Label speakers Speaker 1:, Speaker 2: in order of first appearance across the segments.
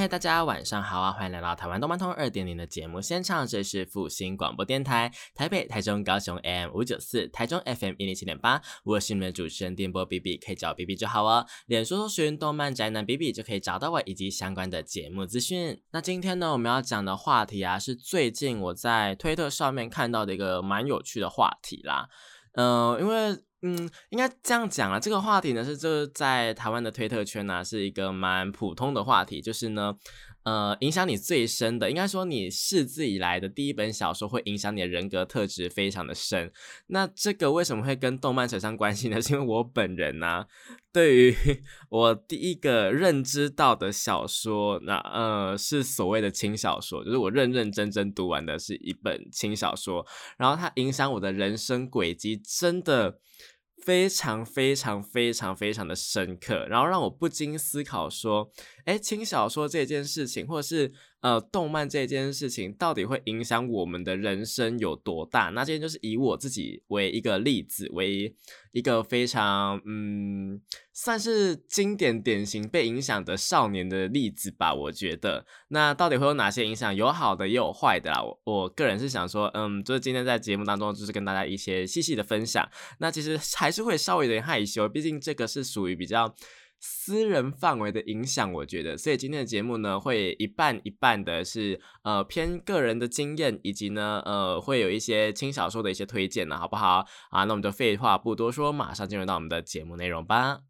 Speaker 1: 嗨，大家晚上好啊！欢迎来到台湾动漫通二点零的节目现场，这是复兴广播电台，台北、台中、高雄 AM 五九四，台中 FM 一零七点八。我是你们的主持人电波 B B，可以叫我 B B 就好哦。脸书搜寻动漫宅男 B B 就可以找到我以及相关的节目资讯。那今天呢，我们要讲的话题啊，是最近我在推特上面看到的一个蛮有趣的话题啦。嗯，因为。嗯，应该这样讲啊。这个话题呢，是就是在台湾的推特圈呢，是一个蛮普通的话题。就是呢，呃，影响你最深的，应该说你识字以来的第一本小说，会影响你的人格特质非常的深。那这个为什么会跟动漫扯上关系呢？是因为我本人呢，对于 我第一个认知到的小说，那呃，是所谓的轻小说，就是我认认真真读完的是一本轻小说，然后它影响我的人生轨迹，真的。非常非常非常非常的深刻，然后让我不禁思考说，哎，轻小说这件事情，或者是。呃，动漫这件事情到底会影响我们的人生有多大？那今天就是以我自己为一个例子，为一个非常嗯，算是经典典型被影响的少年的例子吧。我觉得，那到底会有哪些影响？有好的，也有坏的啦。我我个人是想说，嗯，就是今天在节目当中，就是跟大家一些细细的分享。那其实还是会稍微有点害羞，毕竟这个是属于比较。私人范围的影响，我觉得，所以今天的节目呢，会一半一半的是呃偏个人的经验，以及呢呃会有一些轻小说的一些推荐呢，好不好啊？那我们就废话不多说，马上进入到我们的节目内容吧。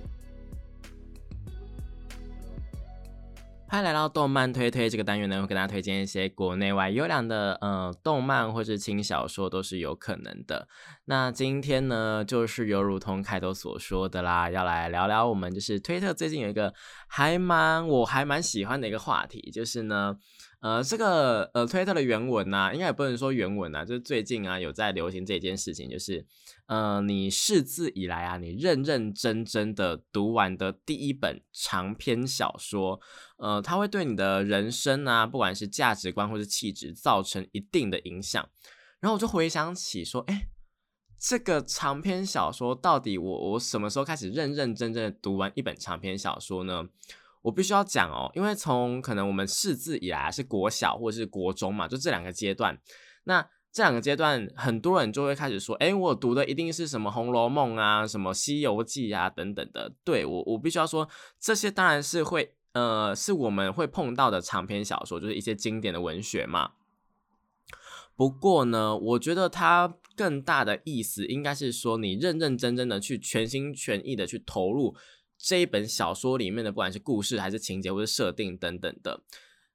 Speaker 1: 欢迎来到动漫推推这个单元呢，会跟大家推荐一些国内外优良的呃动漫或是轻小说，都是有可能的。那今天呢，就是有如同开头所说的啦，要来聊聊我们就是推特最近有一个还蛮我还蛮喜欢的一个话题，就是呢。呃，这个呃，推特的原文呢，应该也不能说原文啊，就是最近啊有在流行这件事情，就是呃，你识字以来啊，你认认真真的读完的第一本长篇小说，呃，它会对你的人生啊，不管是价值观或是气质，造成一定的影响。然后我就回想起说，哎，这个长篇小说到底我我什么时候开始认认真真的读完一本长篇小说呢？我必须要讲哦，因为从可能我们识字以来是国小或者是国中嘛，就这两个阶段。那这两个阶段，很多人就会开始说：“哎，我读的一定是什么《红楼梦》啊，什么《西游记》啊等等的。”对我，我必须要说，这些当然是会，呃，是我们会碰到的长篇小说，就是一些经典的文学嘛。不过呢，我觉得它更大的意思应该是说，你认认真真的去全心全意的去投入。这一本小说里面的，不管是故事还是情节或者设定等等的，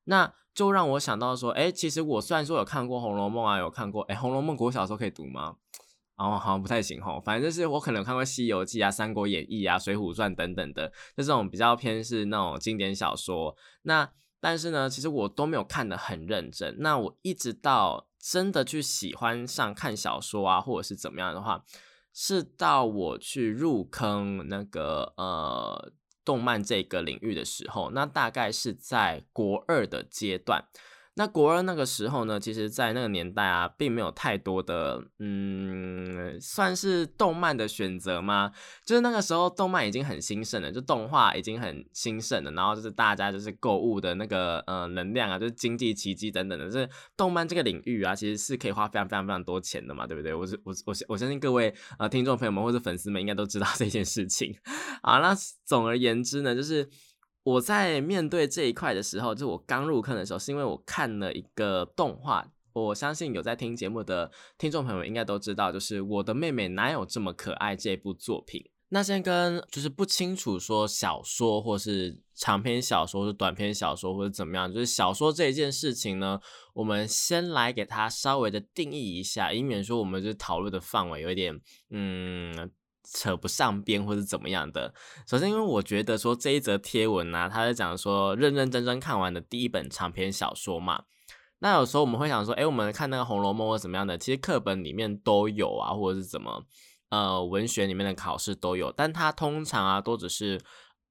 Speaker 1: 那就让我想到说，哎，其实我虽然说有看过《红楼梦》啊，有看过，哎，《红楼梦》国小时候可以读吗？哦，好像不太行吼。反正就是我可能看过《西游记》啊，《三国演义》啊，《水浒传》等等的，就这种比较偏是那种经典小说。那但是呢，其实我都没有看得很认真。那我一直到真的去喜欢上看小说啊，或者是怎么样的话。是到我去入坑那个呃动漫这个领域的时候，那大概是在国二的阶段。那国二那个时候呢，其实，在那个年代啊，并没有太多的，嗯，算是动漫的选择吗？就是那个时候，动漫已经很兴盛了，就动画已经很兴盛了，然后就是大家就是购物的那个呃能量啊，就是经济奇迹等等的，就是动漫这个领域啊，其实是可以花非常非常非常多钱的嘛，对不对？我是我我我相信各位呃听众朋友们或者粉丝们应该都知道这件事情。好，那总而言之呢，就是。我在面对这一块的时候，就我刚入坑的时候，是因为我看了一个动画。我相信有在听节目的听众朋友应该都知道，就是《我的妹妹哪有这么可爱》这部作品。那先跟就是不清楚说小说或是长篇小说是短篇小说或者怎么样，就是小说这一件事情呢，我们先来给它稍微的定义一下，以免说我们就讨论的范围有一点嗯扯不上边或者怎么样的。首先，因为我觉得说这一则贴文呢，他在讲说认认真真看完的第一本长篇小说嘛，那有时候我们会想说，哎，我们看那个《红楼梦》或怎么样的，其实课本里面都有啊，或者是怎么。呃，文学里面的考试都有，但它通常啊都只是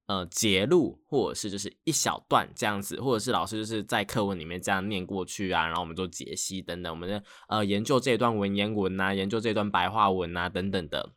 Speaker 1: 呃节录，或者是就是一小段这样子，或者是老师就是在课文里面这样念过去啊，然后我们做解析等等，我们呃研究这段文言文呐，研究这段白话文呐等等的。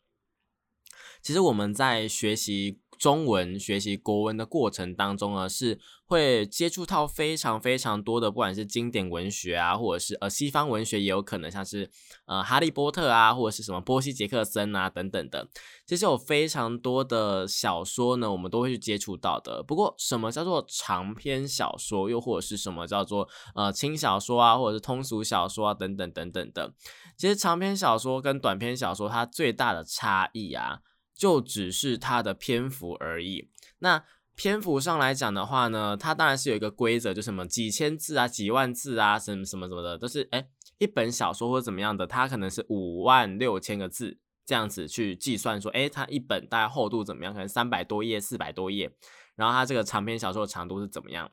Speaker 1: 其实我们在学习。中文学习国文的过程当中呢，是会接触到非常非常多的，不管是经典文学啊，或者是呃西方文学，也有可能像是呃哈利波特啊，或者是什么波西杰克森啊等等的。其实有非常多的小说呢，我们都会去接触到的。不过，什么叫做长篇小说，又或者是什么叫做呃轻小说啊，或者是通俗小说啊等等等等的。其实长篇小说跟短篇小说它最大的差异啊。就只是它的篇幅而已。那篇幅上来讲的话呢，它当然是有一个规则，就什么几千字啊、几万字啊，什么什么什么的，都是哎一本小说或者怎么样的，它可能是五万六千个字这样子去计算，说哎它一本大概厚度怎么样？可能三百多页、四百多页，然后它这个长篇小说的长度是怎么样？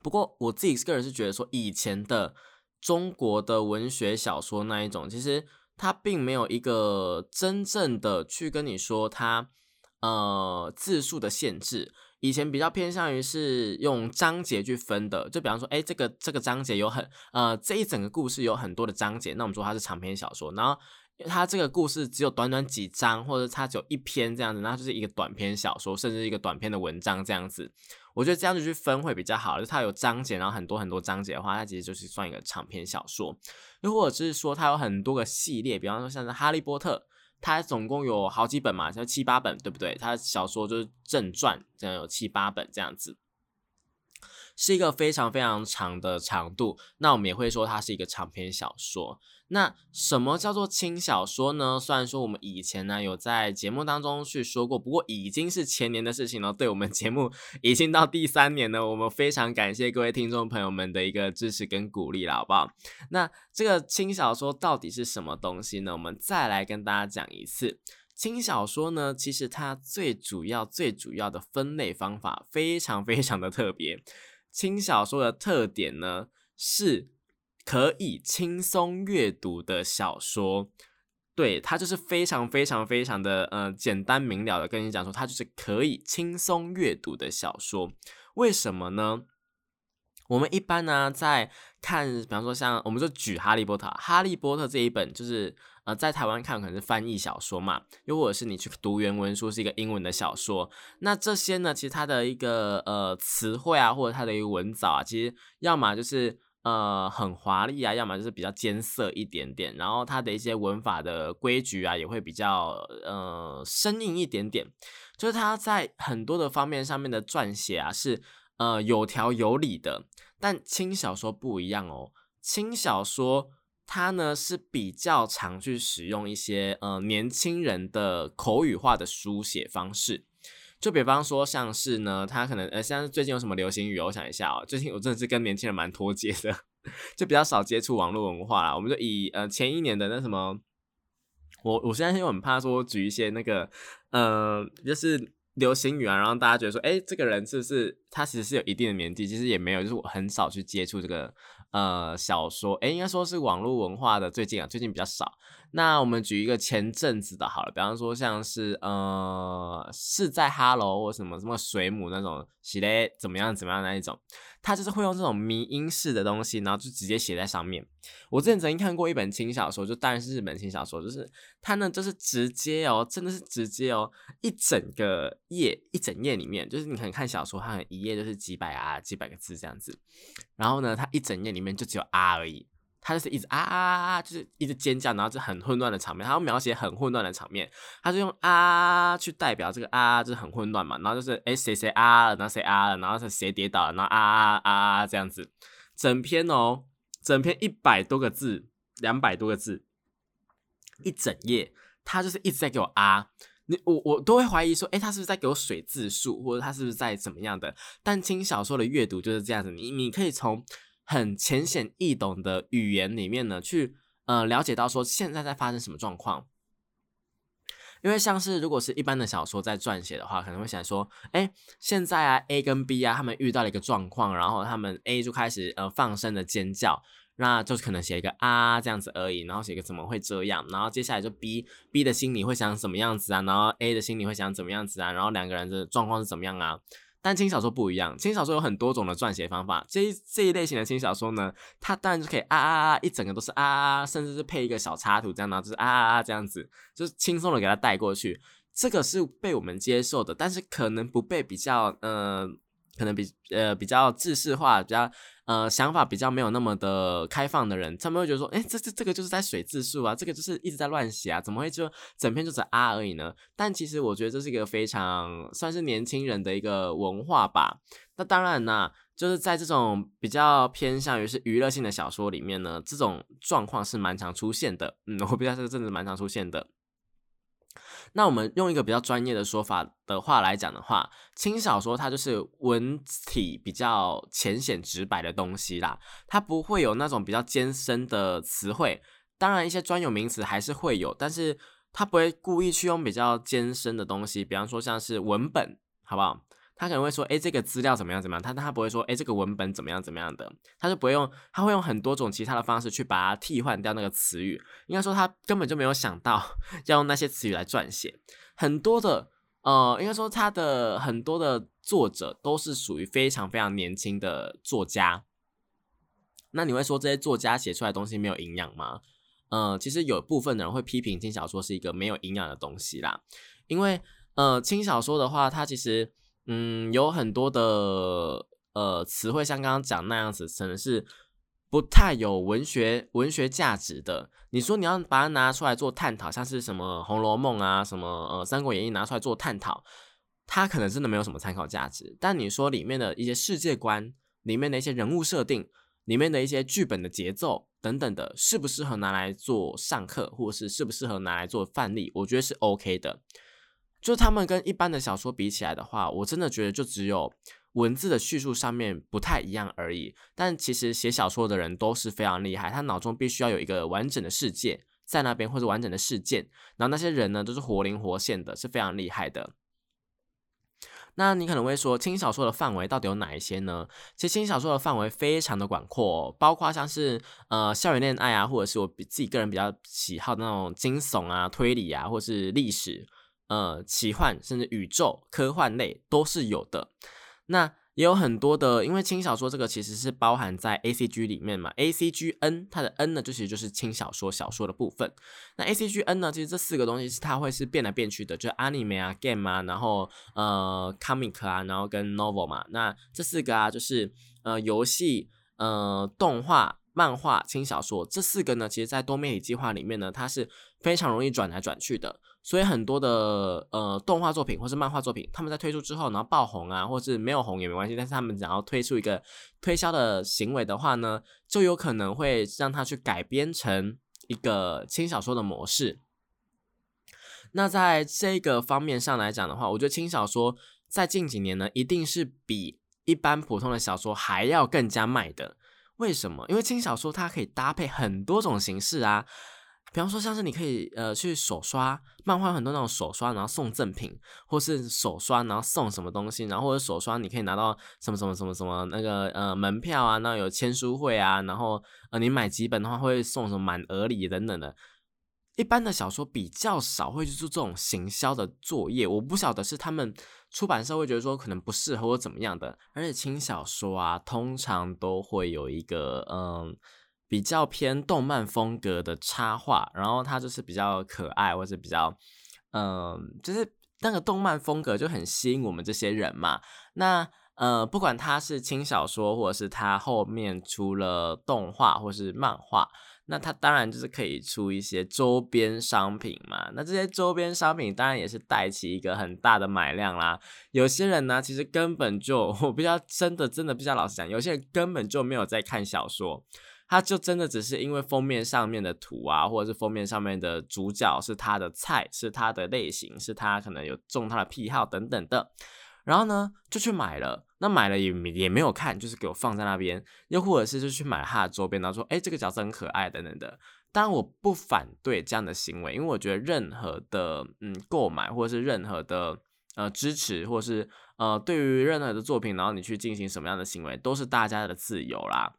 Speaker 1: 不过我自己个人是觉得说，以前的中国的文学小说那一种，其实。它并没有一个真正的去跟你说它，呃，字数的限制。以前比较偏向于是用章节去分的，就比方说，哎，这个这个章节有很，呃，这一整个故事有很多的章节，那我们说它是长篇小说。然后它这个故事只有短短几章，或者它只有一篇这样子，那就是一个短篇小说，甚至一个短篇的文章这样子。我觉得这样子去分会比较好，就它有章节，然后很多很多章节的话，它其实就是算一个长篇小说。又或者是说，它有很多个系列，比方说像是《哈利波特》，它总共有好几本嘛，像七八本，对不对？它小说就是正传，这样有七八本这样子。是一个非常非常长的长度，那我们也会说它是一个长篇小说。那什么叫做轻小说呢？虽然说我们以前呢有在节目当中去说过，不过已经是前年的事情了。对我们节目已经到第三年了，我们非常感谢各位听众朋友们的一个支持跟鼓励了，好不好？那这个轻小说到底是什么东西呢？我们再来跟大家讲一次。轻小说呢，其实它最主要、最主要的分类方法非常非常的特别。轻小说的特点呢，是可以轻松阅读的小说，对它就是非常非常非常的呃简单明了的跟你讲说，它就是可以轻松阅读的小说。为什么呢？我们一般呢在看，比方说像我们就举《哈利波特》，《哈利波特》这一本就是。呃，在台湾看可能是翻译小说嘛，又或者是你去读原文书是一个英文的小说，那这些呢，其实它的一个呃词汇啊，或者它的一个文藻啊，其实要么就是呃很华丽啊，要么就是比较艰涩一点点，然后它的一些文法的规矩啊，也会比较呃生硬一点点，就是它在很多的方面上面的撰写啊是呃有条有理的，但轻小说不一样哦，轻小说。它呢是比较常去使用一些呃年轻人的口语化的书写方式，就比方说像是呢，他可能呃像最近有什么流行语，我想一下哦，最近我真的是跟年轻人蛮脱节的，就比较少接触网络文化啦。我们就以呃前一年的那什么，我我现在又很怕说举一些那个呃就是流行语啊，然后大家觉得说，哎，这个人是不是他其实是有一定的年纪？其实也没有，就是我很少去接触这个。呃，小说，哎，应该说是网络文化的，最近啊，最近比较少。那我们举一个前阵子的好了，比方说像是呃，是在哈喽或什么什么水母那种写的怎么样怎么样那一种。他就是会用这种迷音式的东西，然后就直接写在上面。我之前曾经看过一本轻小说，就当然是日本轻小说，就是它呢就是直接哦，真的是直接哦，一整个页一整页里面，就是你可能看小说，它可能一页就是几百啊几百个字这样子，然后呢，它一整页里面就只有啊而已。他就是一直啊啊啊，就是一直尖叫，然后就很混乱的场面。他要描写很混乱的场面，他就用啊去代表这个啊，就是很混乱嘛。然后就是哎谁谁啊了，然后谁啊，然后是谁跌倒了，然后啊啊啊啊这样子。整篇哦，整篇一百多个字，两百多个字，一整页，他就是一直在给我啊。你我我都会怀疑说，哎，他是不是在给我水字数，或者他是不是在怎么样的？但轻小说的阅读就是这样子，你你可以从很浅显易懂的语言里面呢，去呃了解到说现在在发生什么状况。因为像是如果是一般的小说在撰写的话，可能会想说，哎，现在啊 A 跟 B 啊他们遇到了一个状况，然后他们 A 就开始呃放声的尖叫。那就可能写一个啊这样子而已，然后写一个怎么会这样，然后接下来就 B B 的心里会想什么样子啊，然后 A 的心里会想怎么样子啊，然后两个人的状况是怎么样啊？但轻小说不一样，轻小说有很多种的撰写方法，这一这一类型的轻小说呢，它当然就可以啊啊啊，一整个都是啊啊，甚至是配一个小插图这样，然后就是啊啊啊这样子，就是轻松的给它带过去，这个是被我们接受的，但是可能不被比较呃。可能比呃比较制式化，比较呃想法比较没有那么的开放的人，他们会觉得说，哎，这这这个就是在水字数啊，这个就是一直在乱写啊，怎么会就整篇就只啊而已呢？但其实我觉得这是一个非常算是年轻人的一个文化吧。那当然呢，就是在这种比较偏向于是娱乐性的小说里面呢，这种状况是蛮常出现的。嗯，我比较这个真的蛮常出现的。那我们用一个比较专业的说法的话来讲的话，轻小说它就是文体比较浅显直白的东西啦，它不会有那种比较艰深的词汇，当然一些专有名词还是会有，但是它不会故意去用比较艰深的东西，比方说像是文本，好不好？他可能会说，哎，这个资料怎么样怎么样？他他不会说，哎，这个文本怎么样怎么样的？他就不会用，他会用很多种其他的方式去把它替换掉那个词语。应该说，他根本就没有想到要用那些词语来撰写。很多的，呃，应该说他的很多的作者都是属于非常非常年轻的作家。那你会说这些作家写出来的东西没有营养吗？呃，其实有部分的人会批评轻小说是一个没有营养的东西啦，因为呃，轻小说的话，它其实。嗯，有很多的呃词汇，像刚刚讲那样子，可能是不太有文学文学价值的。你说你要把它拿出来做探讨，像是什么《红楼梦》啊，什么呃《三国演义》拿出来做探讨，它可能真的没有什么参考价值。但你说里面的一些世界观、里面的一些人物设定、里面的一些剧本的节奏等等的，适不适合拿来做上课，或者是适不适合拿来做范例？我觉得是 OK 的。就他们跟一般的小说比起来的话，我真的觉得就只有文字的叙述上面不太一样而已。但其实写小说的人都是非常厉害，他脑中必须要有一个完整的世界在那边，或者完整的事件，然后那些人呢都是活灵活现的，是非常厉害的。那你可能会说，轻小说的范围到底有哪一些呢？其实轻小说的范围非常的广阔，包括像是呃校园恋爱啊，或者是我自己个人比较喜好的那种惊悚啊、推理啊，或是历史。呃，奇幻甚至宇宙科幻类都是有的。那也有很多的，因为轻小说这个其实是包含在 A C G 里面嘛。A C G N 它的 N 呢，就其实就是轻小说小说的部分。那 A C G N 呢，其实这四个东西是它会是变来变去的，就是 Anime 啊、Game 啊，然后呃 Comic 啊，然后跟 Novel 嘛。那这四个啊，就是呃游戏、呃动画、漫画、轻小说这四个呢，其实在多媒体计划里面呢，它是非常容易转来转去的。所以很多的呃动画作品或是漫画作品，他们在推出之后，然后爆红啊，或是没有红也没关系，但是他们想要推出一个推销的行为的话呢，就有可能会让他去改编成一个轻小说的模式。那在这个方面上来讲的话，我觉得轻小说在近几年呢，一定是比一般普通的小说还要更加卖的。为什么？因为轻小说它可以搭配很多种形式啊。比方说，像是你可以呃去手刷漫画，很多那种手刷，然后送赠品，或是手刷然后送什么东西，然后或者手刷你可以拿到什么什么什么什么那个呃门票啊，那有签书会啊，然后呃你买几本的话会送什么满额礼等等的。一般的小说比较少会去做这种行销的作业，我不晓得是他们出版社会觉得说可能不适合或怎么样的。而且轻小说啊，通常都会有一个嗯。比较偏动漫风格的插画，然后它就是比较可爱，或者比较，嗯，就是那个动漫风格就很吸引我们这些人嘛。那呃，不管它是轻小说，或者是它后面出了动画或是漫画，那它当然就是可以出一些周边商品嘛。那这些周边商品当然也是带起一个很大的买量啦。有些人呢，其实根本就我比较真的真的比较老实讲，有些人根本就没有在看小说。他就真的只是因为封面上面的图啊，或者是封面上面的主角是他的菜，是他的类型，是他可能有中他的癖好等等的，然后呢就去买了，那买了也也没有看，就是给我放在那边，又或者是就去买他的周边，然后说哎这个角色很可爱等等的。当然我不反对这样的行为，因为我觉得任何的嗯购买或者是任何的呃支持，或者是呃对于任何的作品，然后你去进行什么样的行为，都是大家的自由啦。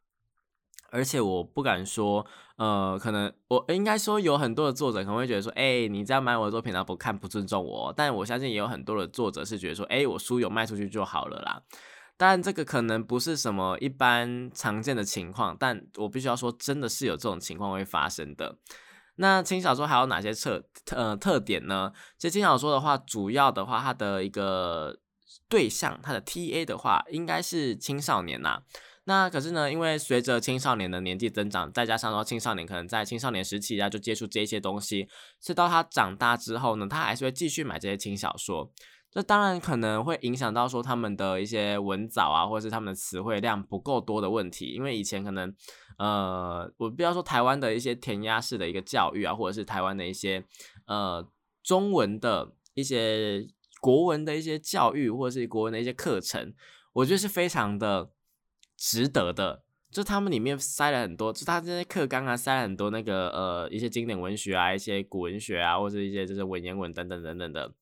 Speaker 1: 而且我不敢说，呃，可能我应该说有很多的作者可能会觉得说，哎，你这样买我的作品，然后不看不尊重我。但我相信也有很多的作者是觉得说，哎，我书有卖出去就好了啦。当然，这个可能不是什么一般常见的情况，但我必须要说，真的是有这种情况会发生的。那轻小说还有哪些特呃特点呢？其实轻小说的话，主要的话，它的一个对象，它的 T A 的话，应该是青少年呐。那可是呢，因为随着青少年的年纪增长，再加上说青少年可能在青少年时期啊就接触这些东西，是到他长大之后呢，他还是会继续买这些轻小说。这当然可能会影响到说他们的一些文藻啊，或者是他们的词汇量不够多的问题。因为以前可能，呃，我不要说台湾的一些填鸭式的一个教育啊，或者是台湾的一些呃中文的一些国文的一些教育，或者是国文的一些课程，我觉得是非常的值得的。就他们里面塞了很多，就他这些课纲啊，塞了很多那个呃一些经典文学啊，一些古文学啊，或者一些就是文言文等等等等的。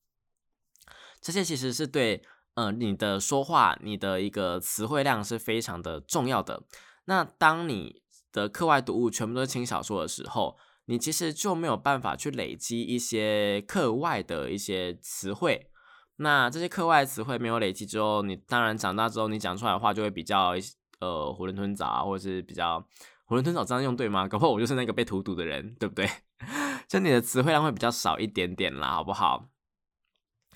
Speaker 1: 这些其实是对，呃，你的说话，你的一个词汇量是非常的重要的。那当你的课外读物全部都是轻小说的时候，你其实就没有办法去累积一些课外的一些词汇。那这些课外词汇没有累积之后，你当然长大之后，你讲出来的话就会比较，呃，囫囵吞枣啊，或者是比较囫囵吞枣，这样用对吗？搞不好我就是那个被荼毒的人，对不对？就你的词汇量会比较少一点点啦，好不好？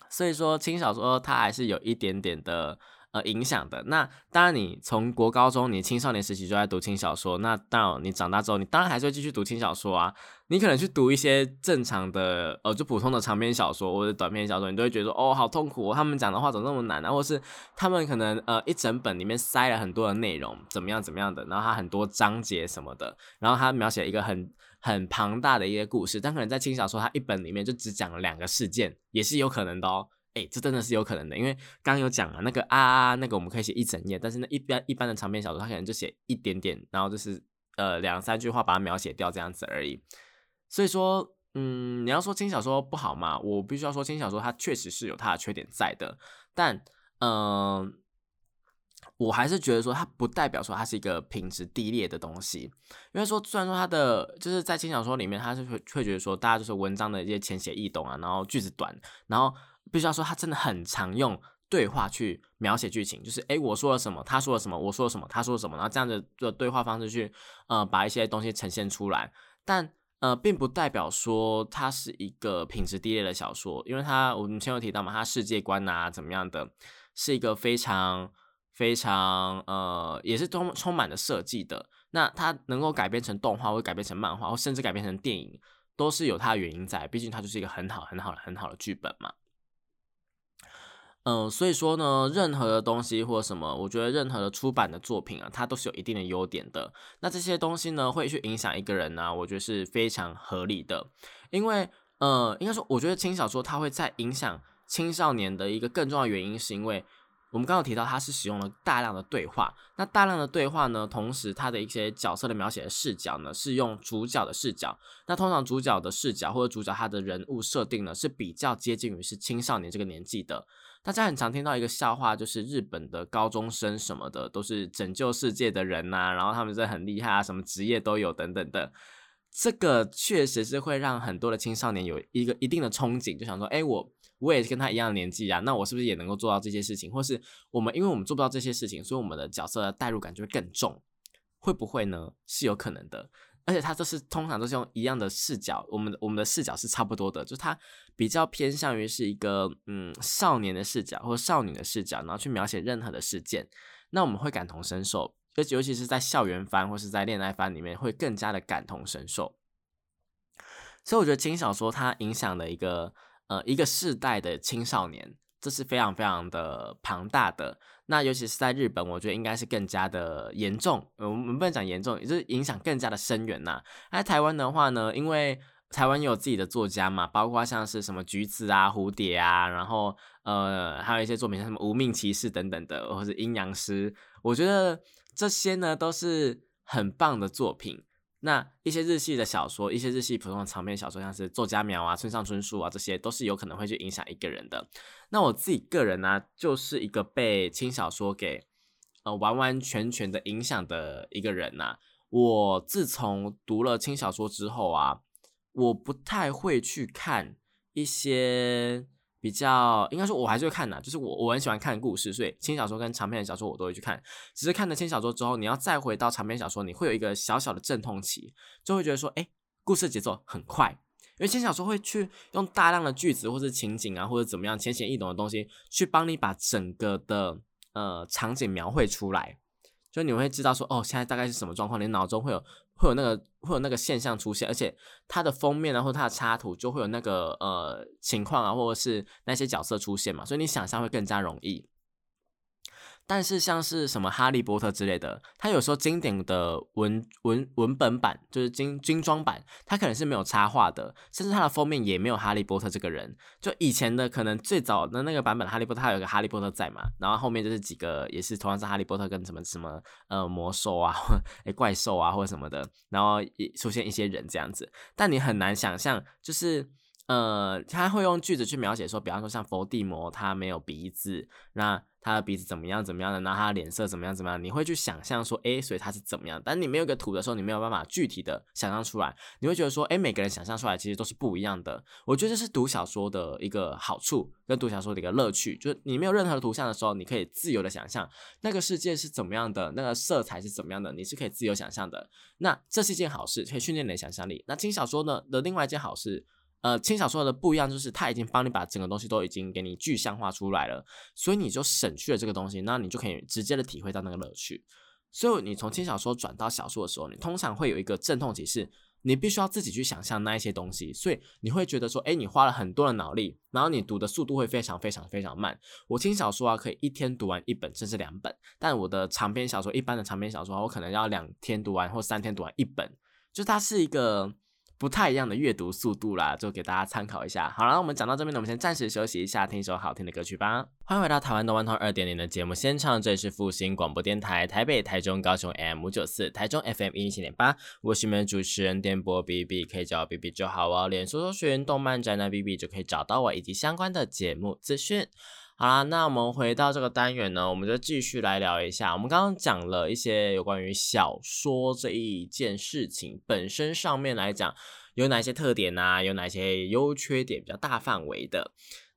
Speaker 1: 所以说轻小说它还是有一点点的呃影响的。那当然，你从国高中，你青少年时期就在读轻小说，那到你长大之后，你当然还是会继续读轻小说啊。你可能去读一些正常的呃就普通的长篇小说或者短篇小说，你都会觉得哦好痛苦，他们讲的话怎么那么难啊？或是他们可能呃一整本里面塞了很多的内容，怎么样怎么样的，然后它很多章节什么的，然后它描写一个很。很庞大的一个故事，但可能在轻小说，它一本里面就只讲了两个事件，也是有可能的哦。哎，这真的是有可能的，因为刚刚有讲了那个啊，那个我们可以写一整页，但是那一般一般的长篇小说，它可能就写一点点，然后就是呃两三句话把它描写掉这样子而已。所以说，嗯，你要说轻小说不好嘛，我必须要说轻小说它确实是有它的缺点在的，但嗯。我还是觉得说，它不代表说它是一个品质低劣的东西，因为说虽然说它的就是在轻小说里面，它是会会觉得说，大家就是文章的一些浅显易懂啊，然后句子短，然后必须要说，它真的很常用对话去描写剧情，就是诶，我说了什么，他说了什么，我说了什么，他说了什么，然后这样子的对话方式去呃把一些东西呈现出来，但呃并不代表说它是一个品质低劣的小说，因为它我们前有提到嘛，它世界观啊怎么样的，是一个非常。非常呃，也是充充满了设计的。那它能够改编成动画，或改编成漫画，或甚至改编成电影，都是有它的原因在。毕竟它就是一个很好、很好、很好的剧本嘛。嗯，所以说呢，任何的东西或什么，我觉得任何的出版的作品啊，它都是有一定的优点的。那这些东西呢，会去影响一个人呢，我觉得是非常合理的。因为呃，应该说，我觉得轻小说它会在影响青少年的一个更重要的原因，是因为。我们刚刚提到，它是使用了大量的对话。那大量的对话呢，同时它的一些角色的描写的视角呢，是用主角的视角。那通常主角的视角或者主角他的人物设定呢，是比较接近于是青少年这个年纪的。大家很常听到一个笑话，就是日本的高中生什么的都是拯救世界的人呐，然后他们是很厉害啊，什么职业都有等等的。这个确实是会让很多的青少年有一个一定的憧憬，就想说，哎，我。我也是跟他一样年纪啊，那我是不是也能够做到这些事情？或是我们，因为我们做不到这些事情，所以我们的角色的代入感就会更重，会不会呢？是有可能的。而且他都是通常都是用一样的视角，我们我们的视角是差不多的，就是他比较偏向于是一个嗯少年的视角或少女的视角，然后去描写任何的事件，那我们会感同身受，尤尤其是在校园番或是在恋爱番里面，会更加的感同身受。所以我觉得轻小说它影响的一个。呃，一个世代的青少年，这是非常非常的庞大的。那尤其是在日本，我觉得应该是更加的严重。我们不能讲严重，也就是影响更加的深远呐。在台湾的话呢，因为台湾有自己的作家嘛，包括像是什么橘子啊、蝴蝶啊，然后呃，还有一些作品像什么无命骑士等等的，或是阴阳师，我觉得这些呢都是很棒的作品。那一些日系的小说，一些日系普通的长篇小说，像是作家苗啊、村上春树啊，这些都是有可能会去影响一个人的。那我自己个人呢，就是一个被轻小说给呃完完全全的影响的一个人呐。我自从读了轻小说之后啊，我不太会去看一些。比较应该说，我还是会看的，就是我我很喜欢看故事，所以轻小说跟长篇小说我都会去看。只是看了轻小说之后，你要再回到长篇小说，你会有一个小小的阵痛期，就会觉得说，哎，故事节奏很快，因为轻小说会去用大量的句子或者情景啊，或者怎么样浅显易懂的东西，去帮你把整个的呃场景描绘出来。就你会知道说，哦，现在大概是什么状况，你脑中会有会有那个会有那个现象出现，而且它的封面啊，或它的插图就会有那个呃情况啊，或者是那些角色出现嘛，所以你想象会更加容易。但是像是什么哈利波特之类的，它有时候经典的文文文本版就是精精装版，它可能是没有插画的，甚至它的封面也没有哈利波特这个人。就以前的可能最早的那个版本哈利波特，它有个哈利波特在嘛，然后后面就是几个也是同样是哈利波特跟什么什么呃魔兽啊，哎怪兽啊或者什么的，然后也出现一些人这样子，但你很难想象就是呃他会用句子去描写说，比方说像伏地魔他没有鼻子，那。他的鼻子怎么样怎么样的，然后他的脸色怎么样怎么样，你会去想象说，哎，所以他是怎么样？但你没有个图的时候，你没有办法具体的想象出来。你会觉得说，哎，每个人想象出来其实都是不一样的。我觉得这是读小说的一个好处，跟读小说的一个乐趣，就是你没有任何图像的时候，你可以自由的想象那个世界是怎么样的，那个色彩是怎么样的，你是可以自由想象的。那这是一件好事，可以训练你的想象力。那听小说呢的另外一件好事。呃，轻小说的不一样，就是他已经帮你把整个东西都已经给你具象化出来了，所以你就省去了这个东西，那你就可以直接的体会到那个乐趣。所以你从轻小说转到小说的时候，你通常会有一个阵痛期，是你必须要自己去想象那一些东西，所以你会觉得说，哎，你花了很多的脑力，然后你读的速度会非常非常非常慢。我轻小说啊，可以一天读完一本甚至两本，但我的长篇小说，一般的长篇小说，我可能要两天读完或三天读完一本，就它是一个。不太一样的阅读速度啦，就给大家参考一下。好了，我们讲到这边呢，我们先暂时休息一下，听一首好听的歌曲吧。欢迎回到台湾的万通二点零的节目现场，这里是复兴广播电台台北、台中、高雄 M 五九四，台中 FM 一零七点八。我是你们主持人电波 B B，可以叫我 B B 就好哦。脸书搜寻动漫宅男 B B 就可以找到我以及相关的节目资讯。好啦，那我们回到这个单元呢，我们就继续来聊一下。我们刚刚讲了一些有关于小说这一件事情本身上面来讲，有哪些特点啊？有哪些优缺点比较大范围的？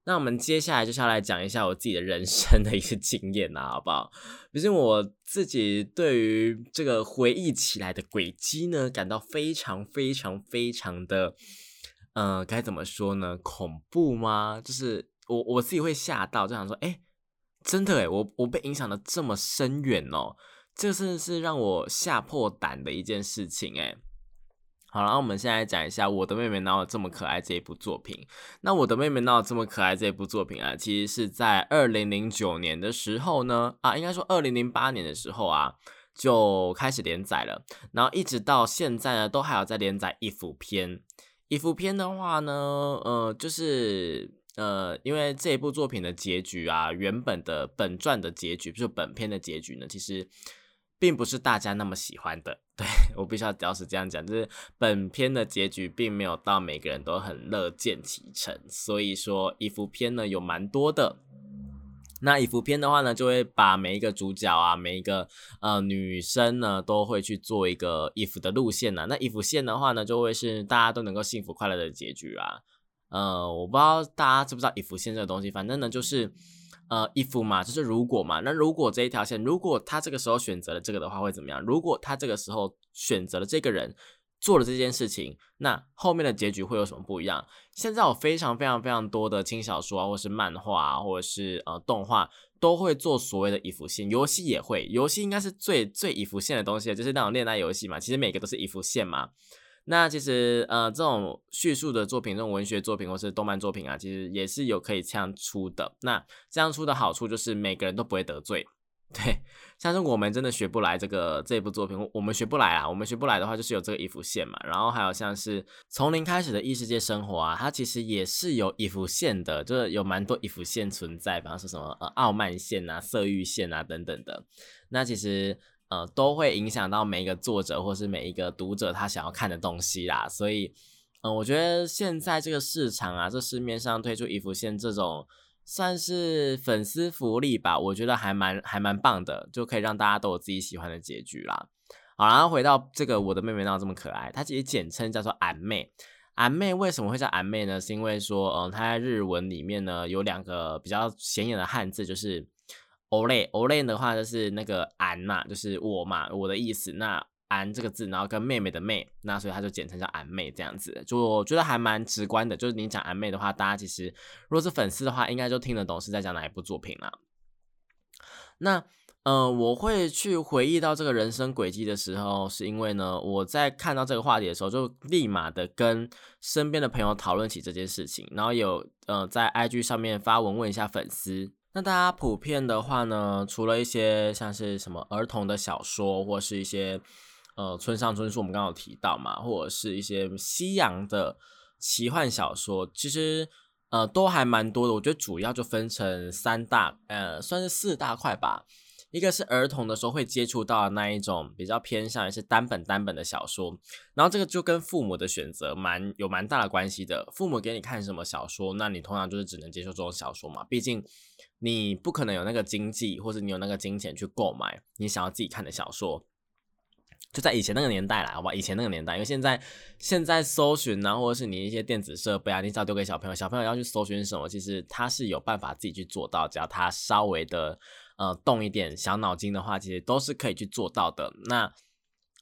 Speaker 1: 那我们接下来就是要来讲一下我自己的人生的一些经验啊，好不好？毕竟我自己对于这个回忆起来的轨迹呢，感到非常非常非常的，嗯，该怎么说呢？恐怖吗？就是。我我自己会吓到，就想说，哎，真的哎，我我被影响的这么深远哦，这真的是让我吓破胆的一件事情哎。好了，我们现在讲一下《我的妹妹哪有这么可爱》这一部作品。那《我的妹妹哪有这么可爱》这一部作品啊，其实是在二零零九年的时候呢，啊，应该说二零零八年的时候啊，就开始连载了，然后一直到现在呢，都还有在连载一幅篇。一幅篇的话呢，呃，就是。呃，因为这一部作品的结局啊，原本的本传的结局，就本片的结局呢，其实并不是大家那么喜欢的。对我必须要表示这样讲，就是本片的结局并没有到每个人都很乐见其成。所以说，一幅片呢有蛮多的。那一幅片的话呢，就会把每一个主角啊，每一个呃女生呢，都会去做一个衣服的路线呢。那衣服线的话呢，就会是大家都能够幸福快乐的结局啊。呃，我不知道大家知不知道 if 线这个东西，反正呢就是，呃，if 嘛，就是如果嘛，那如果这一条线，如果他这个时候选择了这个的话，会怎么样？如果他这个时候选择了这个人做了这件事情，那后面的结局会有什么不一样？现在有非常非常非常多的轻小说啊，或是漫画啊，或者是呃动画，都会做所谓的 if 线，游戏也会，游戏应该是最最 if 线的东西，就是那种恋爱游戏嘛，其实每个都是 if 线嘛。那其实，呃，这种叙述的作品，这种文学作品或是动漫作品啊，其实也是有可以这样出的。那这样出的好处就是每个人都不会得罪，对，像是我们真的学不来这个这部作品，我们学不来啊。我们学不来的话，就是有这个衣服线嘛。然后还有像是从零开始的异世界生活啊，它其实也是有衣服线的，就是有蛮多衣服线存在，比方说什么呃傲慢线啊、色欲线啊等等的。那其实呃都会影响到每一个作者或是每一个读者他想要看的东西啦。所以嗯，我觉得现在这个市场啊，这市面上推出衣服线这种。算是粉丝福利吧，我觉得还蛮还蛮棒的，就可以让大家都有自己喜欢的结局啦。好，然后回到这个我的妹妹闹这么可爱，她其实简称叫做俺妹。俺妹为什么会叫俺妹呢？是因为说，嗯，她在日文里面呢有两个比较显眼的汉字，就是 Olay，Olay 的话就是那个俺嘛，就是我嘛，我的意思。那俺这个字，然后跟妹妹的妹，那所以他就简称叫俺妹这样子，就我觉得还蛮直观的。就是你讲俺妹的话，大家其实如果是粉丝的话，应该就听得懂是在讲哪一部作品啦。那呃，我会去回忆到这个人生轨迹的时候，是因为呢，我在看到这个话题的时候，就立马的跟身边的朋友讨论起这件事情，然后有呃在 IG 上面发文问一下粉丝。那大家普遍的话呢，除了一些像是什么儿童的小说，或是一些。呃，村上春树我们刚刚有提到嘛，或者是一些西洋的奇幻小说，其实呃都还蛮多的。我觉得主要就分成三大，呃，算是四大块吧。一个是儿童的时候会接触到的那一种比较偏向于是单本单本的小说，然后这个就跟父母的选择蛮有蛮大的关系的。父母给你看什么小说，那你通常就是只能接受这种小说嘛，毕竟你不可能有那个经济或者你有那个金钱去购买你想要自己看的小说。就在以前那个年代啦，好吧，以前那个年代，因为现在现在搜寻啊，或者是你一些电子设备啊，你只要丢给小朋友，小朋友要去搜寻什么，其实他是有办法自己去做到，只要他稍微的呃动一点小脑筋的话，其实都是可以去做到的。那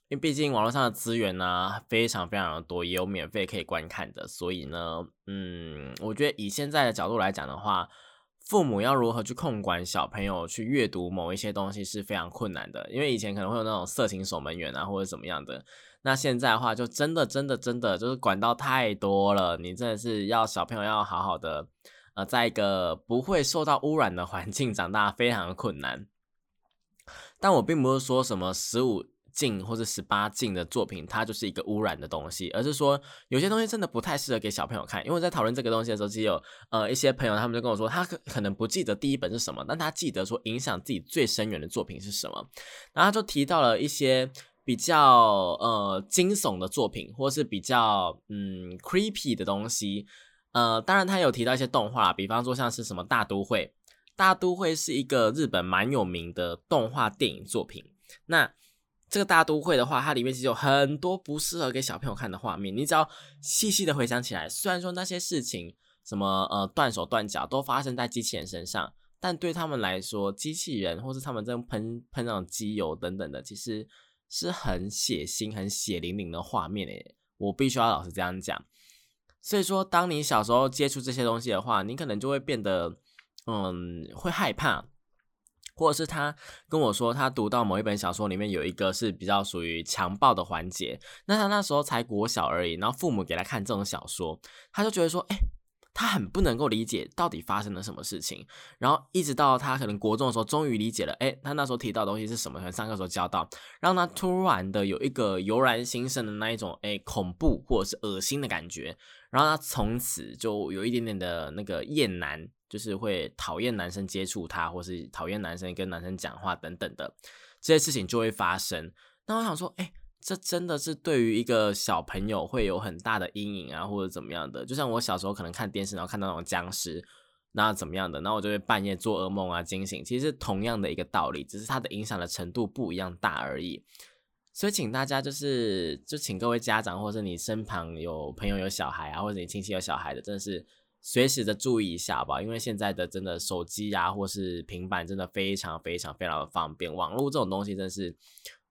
Speaker 1: 因为毕竟网络上的资源呢非常非常的多，也有免费可以观看的，所以呢，嗯，我觉得以现在的角度来讲的话。父母要如何去控管小朋友去阅读某一些东西是非常困难的，因为以前可能会有那种色情守门员啊，或者怎么样的。那现在的话，就真的真的真的就是管道太多了，你真的是要小朋友要好好的，呃，在一个不会受到污染的环境长大，非常的困难。但我并不是说什么十五。禁或者十八禁的作品，它就是一个污染的东西，而是说有些东西真的不太适合给小朋友看。因为在讨论这个东西的时候，其实有呃一些朋友他们就跟我说，他可可能不记得第一本是什么，但他记得说影响自己最深远的作品是什么。然后他就提到了一些比较呃惊悚的作品，或是比较嗯 creepy 的东西。呃，当然他有提到一些动画，比方说像是什么大都会，大都会是一个日本蛮有名的动画电影作品。那这个大都会的话，它里面其实有很多不适合给小朋友看的画面。你只要细细的回想起来，虽然说那些事情，什么呃断手断脚都发生在机器人身上，但对他们来说，机器人或是他们在喷喷那种机油等等的，其实是很血腥、很血淋淋的画面诶。我必须要老实这样讲。所以说，当你小时候接触这些东西的话，你可能就会变得嗯会害怕。或者是他跟我说，他读到某一本小说里面有一个是比较属于强暴的环节，那他那时候才国小而已，然后父母给他看这种小说，他就觉得说，哎，他很不能够理解到底发生了什么事情，然后一直到他可能国中的时候，终于理解了，哎，他那时候提到的东西是什么，可能上课时候教到，让他突然的有一个油然心生的那一种，哎，恐怖或者是恶心的感觉，然后他从此就有一点点的那个厌男。就是会讨厌男生接触他，或是讨厌男生跟男生讲话等等的这些事情就会发生。那我想说，哎，这真的是对于一个小朋友会有很大的阴影啊，或者怎么样的？就像我小时候可能看电视，然后看到那种僵尸，那怎么样的？那我就会半夜做噩梦啊，惊醒。其实同样的一个道理，只是它的影响的程度不一样大而已。所以，请大家就是，就请各位家长，或者你身旁有朋友有小孩啊，或者你亲戚有小孩的，真的是。随时的注意一下吧，因为现在的真的手机啊，或是平板，真的非常非常非常的方便。网络这种东西真是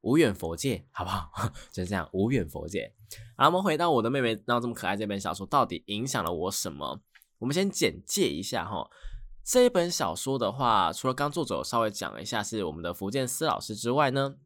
Speaker 1: 无远佛界，好不好？就是这样，无远佛界。好，我们回到我的妹妹闹这么可爱这本小说，到底影响了我什么？我们先简介一下哈。这一本小说的话，除了刚作者稍微讲了一下是我们的福建司老师之外呢，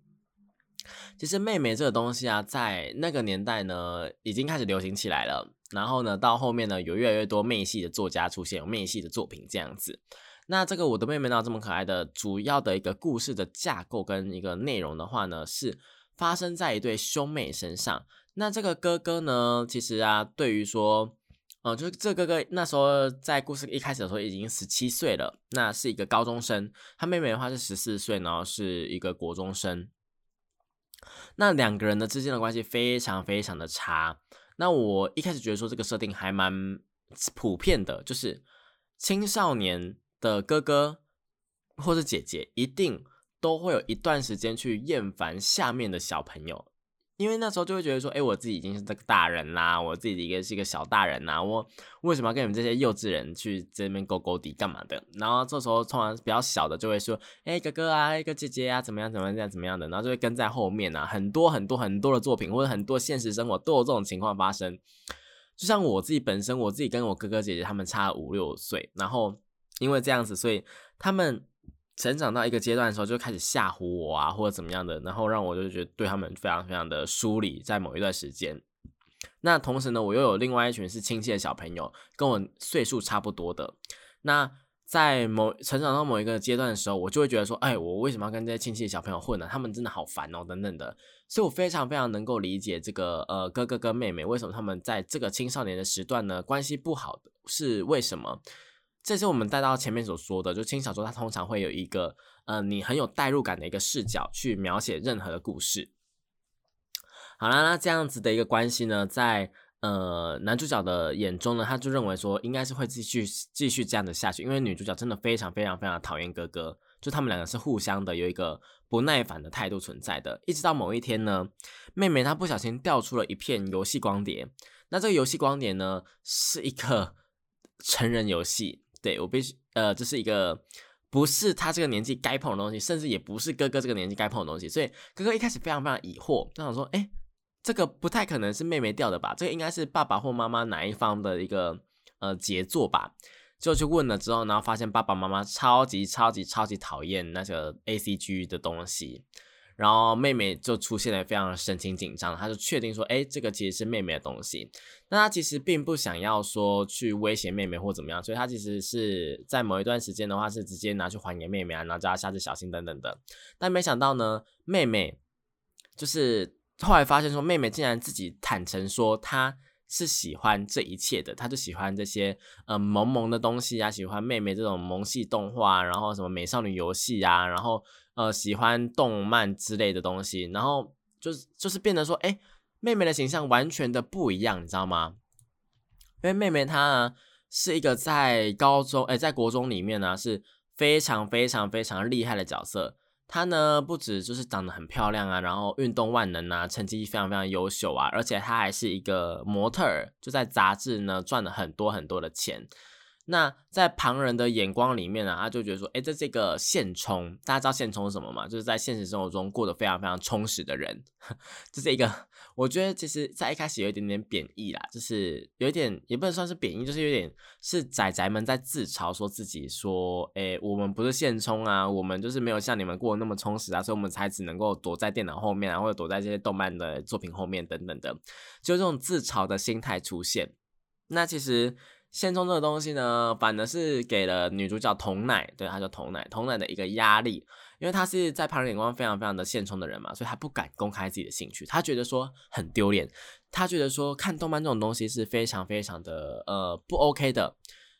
Speaker 1: 其实妹妹这个东西啊，在那个年代呢，已经开始流行起来了。然后呢，到后面呢，有越来越多妹系的作家出现，有妹系的作品这样子。那这个我的妹妹呢这么可爱的主要的一个故事的架构跟一个内容的话呢，是发生在一对兄妹身上。那这个哥哥呢，其实啊，对于说，呃，就是这哥哥那时候在故事一开始的时候已经十七岁了，那是一个高中生。他妹妹的话是十四岁，然后是一个国中生。那两个人的之间的关系非常非常的差。那我一开始觉得说这个设定还蛮普遍的，就是青少年。的哥哥或者姐姐一定都会有一段时间去厌烦下面的小朋友，因为那时候就会觉得说，哎，我自己已经是这个大人啦，我自己一个是一个小大人啦，我为什么要跟你们这些幼稚人去这边勾勾底干嘛的？然后这时候通常比较小的就会说，哎，哥哥啊，一个姐姐啊，怎么样怎么样怎么样的，然后就会跟在后面啊，很多很多很多的作品或者很多现实生活都有这种情况发生。就像我自己本身，我自己跟我哥哥姐姐他们差五六岁，然后。因为这样子，所以他们成长到一个阶段的时候，就开始吓唬我啊，或者怎么样的，然后让我就觉得对他们非常非常的疏离，在某一段时间。那同时呢，我又有另外一群是亲戚的小朋友，跟我岁数差不多的。那在某成长到某一个阶段的时候，我就会觉得说，哎，我为什么要跟这些亲戚的小朋友混呢？他们真的好烦哦，等等的。所以我非常非常能够理解这个呃哥哥跟妹妹为什么他们在这个青少年的时段呢关系不好的是为什么？这是我们带到前面所说的，就轻小说它通常会有一个，呃，你很有代入感的一个视角去描写任何的故事。好了，那这样子的一个关系呢，在呃男主角的眼中呢，他就认为说应该是会继续继续这样的下去，因为女主角真的非常非常非常讨厌哥哥，就他们两个是互相的有一个不耐烦的态度存在的。一直到某一天呢，妹妹她不小心掉出了一片游戏光碟，那这个游戏光碟呢是一个成人游戏。对我必须，呃，这是一个不是他这个年纪该碰的东西，甚至也不是哥哥这个年纪该碰的东西，所以哥哥一开始非常非常疑惑，他想说，哎，这个不太可能是妹妹掉的吧？这个应该是爸爸或妈妈哪一方的一个呃杰作吧？就去问了之后，然后发现爸爸妈妈超级超级超级讨厌那个 A C G 的东西。然后妹妹就出现了，非常神情紧张，她就确定说，哎，这个其实是妹妹的东西。那她其实并不想要说去威胁妹妹或怎么样，所以她其实是在某一段时间的话，是直接拿去还给妹妹啊，然后叫她下次小心等等的。但没想到呢，妹妹就是后来发现说，妹妹竟然自己坦诚说，她是喜欢这一切的，她就喜欢这些呃萌萌的东西啊，喜欢妹妹这种萌系动画，然后什么美少女游戏啊，然后。呃，喜欢动漫之类的东西，然后就是就是变得说，哎，妹妹的形象完全的不一样，你知道吗？因为妹妹她是一个在高中，哎，在国中里面呢是非常非常非常厉害的角色。她呢不止就是长得很漂亮啊，然后运动万能啊，成绩非常非常优秀啊，而且她还是一个模特儿，就在杂志呢赚了很多很多的钱。那在旁人的眼光里面呢，他就觉得说，哎，这这个现充，大家知道现充是什么吗？就是在现实生活中过得非常非常充实的人，这是一个，我觉得其实在一开始有一点点贬义啦，就是有一点也不能算是贬义，就是有点是仔仔们在自嘲，说自己说，哎，我们不是现充啊，我们就是没有像你们过得那么充实啊，所以我们才只能够躲在电脑后面啊，或者躲在这些动漫的作品后面等等的，就这种自嘲的心态出现。那其实。现充这个东西呢，反而是给了女主角童奶，对，她叫童奶，童奶的一个压力，因为她是在旁人眼光非常非常的现充的人嘛，所以她不敢公开自己的兴趣，她觉得说很丢脸，她觉得说看动漫这种东西是非常非常的呃不 OK 的，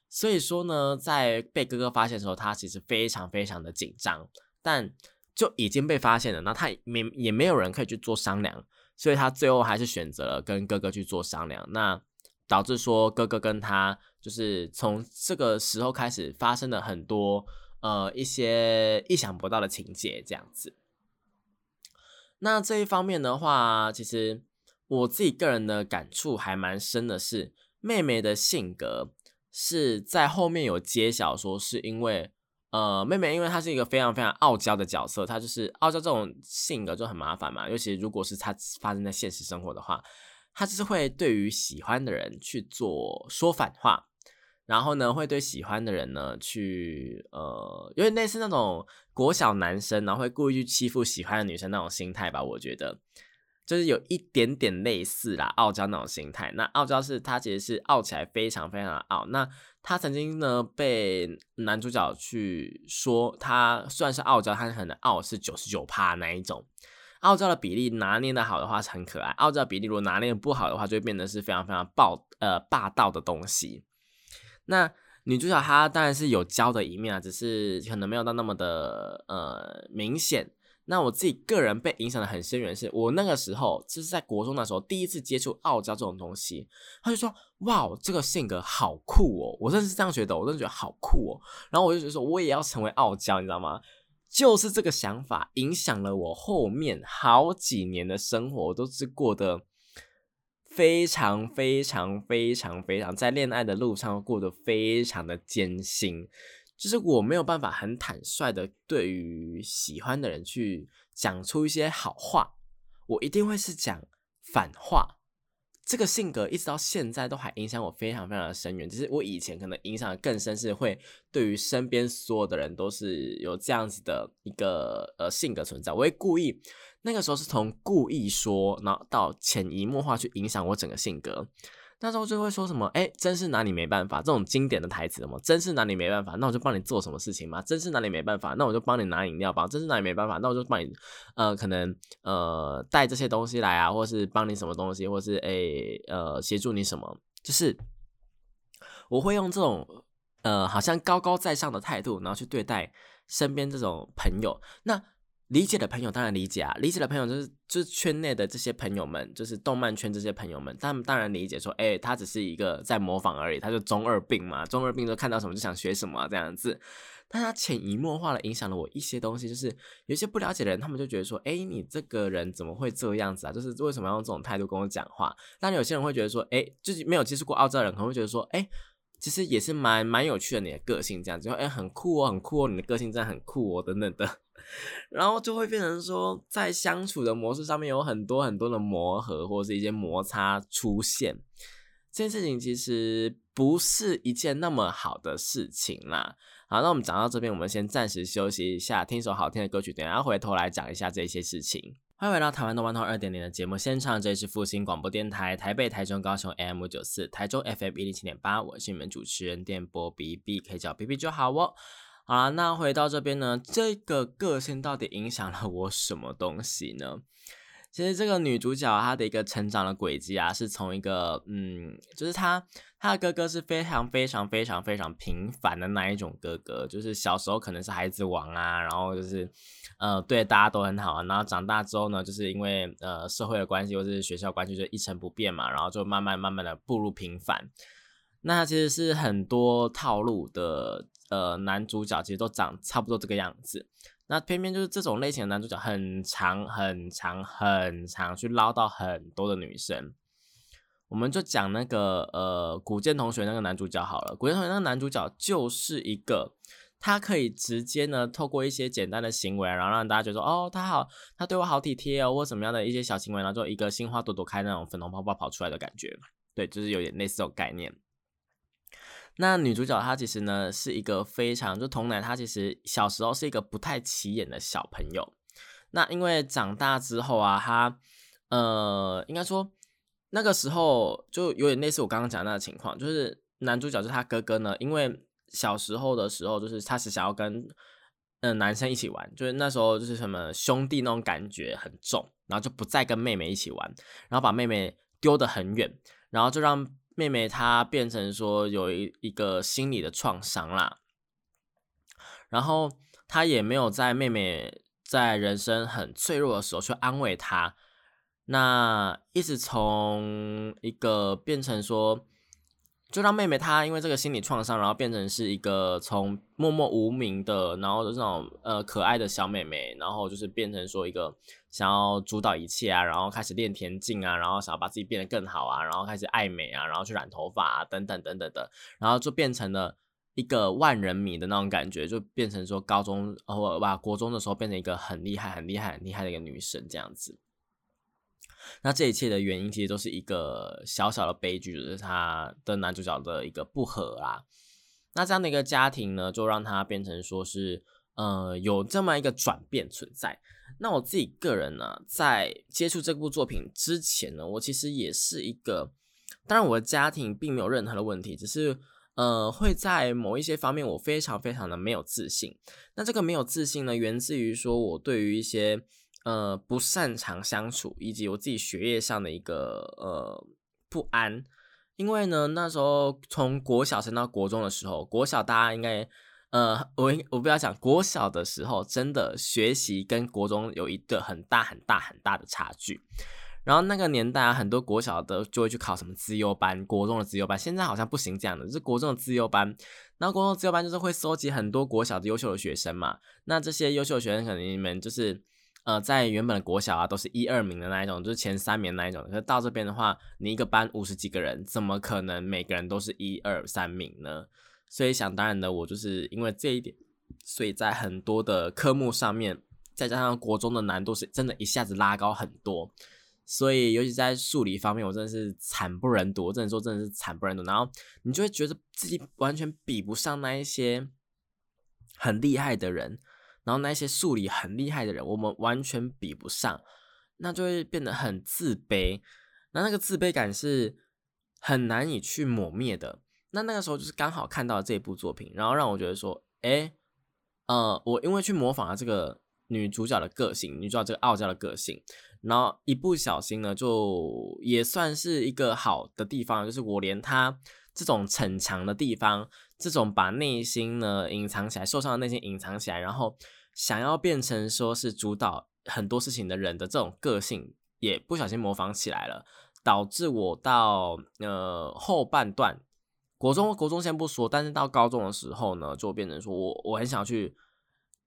Speaker 1: 所以说呢，在被哥哥发现的时候，她其实非常非常的紧张，但就已经被发现了，那她没也没有人可以去做商量，所以她最后还是选择了跟哥哥去做商量，那。导致说哥哥跟他就是从这个时候开始发生了很多呃一些意想不到的情节这样子。那这一方面的话，其实我自己个人的感触还蛮深的是，妹妹的性格是在后面有揭晓说是因为呃妹妹因为她是一个非常非常傲娇的角色，她就是傲娇这种性格就很麻烦嘛，尤其如果是她发生在现实生活的话。他就是会对于喜欢的人去做说反话，然后呢，会对喜欢的人呢去呃，有点类似那种国小男生，然后会故意去欺负喜欢的女生那种心态吧。我觉得，就是有一点点类似啦，傲娇那种心态。那傲娇是他其实是傲起来非常非常的傲。那他曾经呢被男主角去说，他虽然是傲娇，他很傲是九十九趴那一种。傲娇的比例拿捏的好的话是很可爱，傲娇比例如果拿捏的不好的话，就会变得是非常非常暴呃霸道的东西。那女主角她当然是有娇的一面啊，只是可能没有到那么的呃明显。那我自己个人被影响的很深远，是我那个时候就是在国中的时候第一次接触傲娇这种东西，他就说哇，这个性格好酷哦，我真的是这样觉得，我真的觉得好酷哦。然后我就觉得说我也要成为傲娇，你知道吗？就是这个想法影响了我后面好几年的生活，都是过得非常非常非常非常在恋爱的路上过得非常的艰辛。就是我没有办法很坦率的对于喜欢的人去讲出一些好话，我一定会是讲反话。这个性格一直到现在都还影响我非常非常的深远。就是我以前可能影响更深，是会对于身边所有的人都是有这样子的一个呃性格存在。我会故意那个时候是从故意说，然后到潜移默化去影响我整个性格。那时候就会说什么，哎，真是拿你没办法，这种经典的台词嘛，真是拿你没办法，那我就帮你做什么事情嘛，真是拿你没办法，那我就帮你拿饮料吧，真是拿你没办法，那我就帮你，呃，可能呃带这些东西来啊，或是帮你什么东西，或是哎呃协助你什么，就是我会用这种呃好像高高在上的态度，然后去对待身边这种朋友，那。理解的朋友当然理解啊，理解的朋友就是就是圈内的这些朋友们，就是动漫圈这些朋友们，他们当然理解说，哎，他只是一个在模仿而已，他就中二病嘛，中二病就看到什么就想学什么这样子，但他潜移默化的影响了我一些东西，就是有些不了解的人，他们就觉得说，哎，你这个人怎么会这样子啊？就是为什么要用这种态度跟我讲话？但有些人会觉得说，哎，就是没有接触过澳洲人，可能会觉得说，哎，其实也是蛮蛮有趣的，你的个性这样子，哎，很酷哦，很酷哦，你的个性真的很酷哦，等等的。然后就会变成说，在相处的模式上面有很多很多的磨合，或者是一些摩擦出现。这件事情其实不是一件那么好的事情啦。好，那我们讲到这边，我们先暂时休息一下，听首好听的歌曲，等下回头来讲一下这些事情。欢迎回到台湾动漫通二点零的节目现场，这里是复兴广播电台台北、台中、高雄 AM 九四，台中 FM 一零七点八，我是你们主持人电波 B B，可以叫 B B 就好哦。好了，那回到这边呢，这个个性到底影响了我什么东西呢？其实这个女主角她的一个成长的轨迹啊，是从一个嗯，就是她她的哥哥是非常非常非常非常平凡的那一种哥哥，就是小时候可能是孩子王啊，然后就是呃对大家都很好啊，然后长大之后呢，就是因为呃社会的关系或者是学校关系就一成不变嘛，然后就慢慢慢慢的步入平凡。那其实是很多套路的。呃，男主角其实都长差不多这个样子，那偏偏就是这种类型的男主角，很长很长很长，去捞到很多的女生。我们就讲那个呃，古剑同学那个男主角好了。古剑同学那个男主角就是一个，他可以直接呢，透过一些简单的行为，然后让大家觉得，哦，他好，他对我好体贴哦，或什么样的一些小行为，然后就一个心花朵朵开那种粉红泡泡跑出来的感觉。对，就是有点类似这种概念。那女主角她其实呢是一个非常就童奶，她其实小时候是一个不太起眼的小朋友。那因为长大之后啊，她呃应该说那个时候就有点类似我刚刚讲那个情况，就是男主角就是他哥哥呢，因为小时候的时候就是他是想要跟嗯男生一起玩，就是那时候就是什么兄弟那种感觉很重，然后就不再跟妹妹一起玩，然后把妹妹丢得很远，然后就让。妹妹她变成说有一一个心理的创伤啦，然后他也没有在妹妹在人生很脆弱的时候去安慰她，那一直从一个变成说。就让妹妹她因为这个心理创伤，然后变成是一个从默默无名的，然后这种呃可爱的小妹妹，然后就是变成说一个想要主导一切啊，然后开始练田径啊，然后想要把自己变得更好啊，然后开始爱美啊，然后去染头发啊，等等等等的，然后就变成了一个万人迷的那种感觉，就变成说高中或吧国中的时候变成一个很厉害、很厉害、很厉害的一个女生这样子。那这一切的原因其实都是一个小小的悲剧，就是他的男主角的一个不和啊。那这样的一个家庭呢，就让他变成说是，呃，有这么一个转变存在。那我自己个人呢，在接触这部作品之前呢，我其实也是一个，当然我的家庭并没有任何的问题，只是呃会在某一些方面我非常非常的没有自信。那这个没有自信呢，源自于说我对于一些呃不擅长相处，以及我自己学业上的一个呃不安。因为呢，那时候从国小升到国中的时候，国小大家应该。呃，我我不要讲国小的时候，真的学习跟国中有一个很大很大很大的差距。然后那个年代啊，很多国小的就会去考什么资优班，国中的资优班，现在好像不行这样的，就是国中的资优班。然后国中资优班就是会收集很多国小的优秀的学生嘛。那这些优秀的学生可能你们就是呃，在原本的国小啊，都是一二名的那一种，就是前三名那一种。可是到这边的话，你一个班五十几个人，怎么可能每个人都是一二三名呢？所以想当然的，我就是因为这一点，所以在很多的科目上面，再加上国中的难度是真的一下子拉高很多，所以尤其在数理方面，我真的是惨不忍睹。我只能说真的是惨不忍睹。然后你就会觉得自己完全比不上那一些很厉害的人，然后那些数理很厉害的人，我们完全比不上，那就会变得很自卑。那那个自卑感是很难以去抹灭的。那那个时候就是刚好看到这部作品，然后让我觉得说，哎，呃，我因为去模仿了这个女主角的个性，女主角这个傲娇的个性，然后一不小心呢，就也算是一个好的地方，就是我连她这种逞强的地方，这种把内心呢隐藏起来，受伤的内心隐藏起来，然后想要变成说是主导很多事情的人的这种个性，也不小心模仿起来了，导致我到呃后半段。国中国中先不说，但是到高中的时候呢，就变成说我我很想去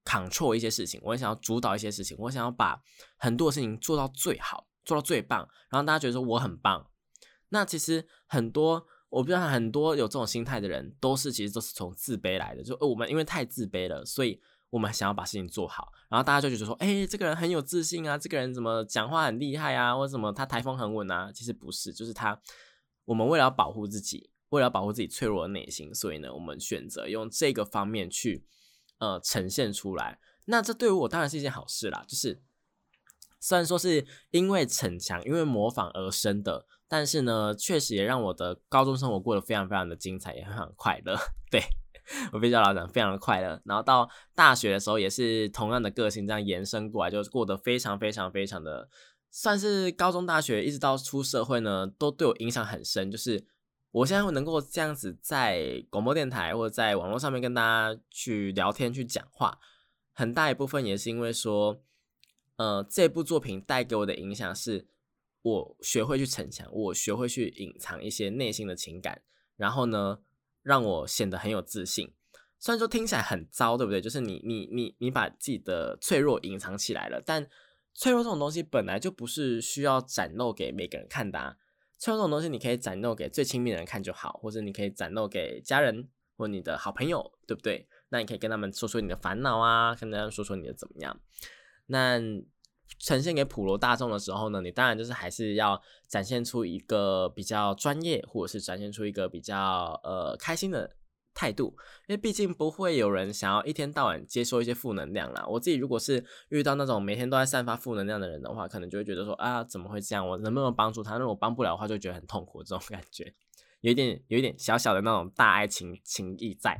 Speaker 1: control 一些事情，我很想要主导一些事情，我想要把很多事情做到最好，做到最棒，然后大家觉得说我很棒。那其实很多我不知道很多有这种心态的人，都是其实都是从自卑来的，就我们因为太自卑了，所以我们想要把事情做好，然后大家就觉得说，哎，这个人很有自信啊，这个人怎么讲话很厉害啊，或者什么他台风很稳啊，其实不是，就是他我们为了要保护自己。为了保护自己脆弱的内心，所以呢，我们选择用这个方面去呃呈现出来。那这对于我当然是一件好事啦。就是虽然说是因为逞强、因为模仿而生的，但是呢，确实也让我的高中生活过得非常非常的精彩，也很快乐。对我比较老讲，非常的快乐。然后到大学的时候，也是同样的个性这样延伸过来，就过得非常非常非常的，算是高中、大学一直到出社会呢，都对我影响很深。就是。我现在能够这样子在广播电台或者在网络上面跟大家去聊天、去讲话，很大一部分也是因为说，呃，这部作品带给我的影响是，我学会去逞强，我学会去隐藏一些内心的情感，然后呢，让我显得很有自信。虽然说听起来很糟，对不对？就是你、你、你、你把自己的脆弱隐藏起来了，但脆弱这种东西本来就不是需要展露给每个人看的。脆弱这种东西，你可以展露给最亲密的人看就好，或者你可以展露给家人或你的好朋友，对不对？那你可以跟他们说说你的烦恼啊，跟他们说说你的怎么样。那呈现给普罗大众的时候呢，你当然就是还是要展现出一个比较专业，或者是展现出一个比较呃开心的。态度，因为毕竟不会有人想要一天到晚接收一些负能量啦。我自己如果是遇到那种每天都在散发负能量的人的话，可能就会觉得说啊，怎么会这样？我能不能帮助他？如果帮不了的话，就觉得很痛苦。这种感觉，有一点，有一点小小的那种大爱情情谊在。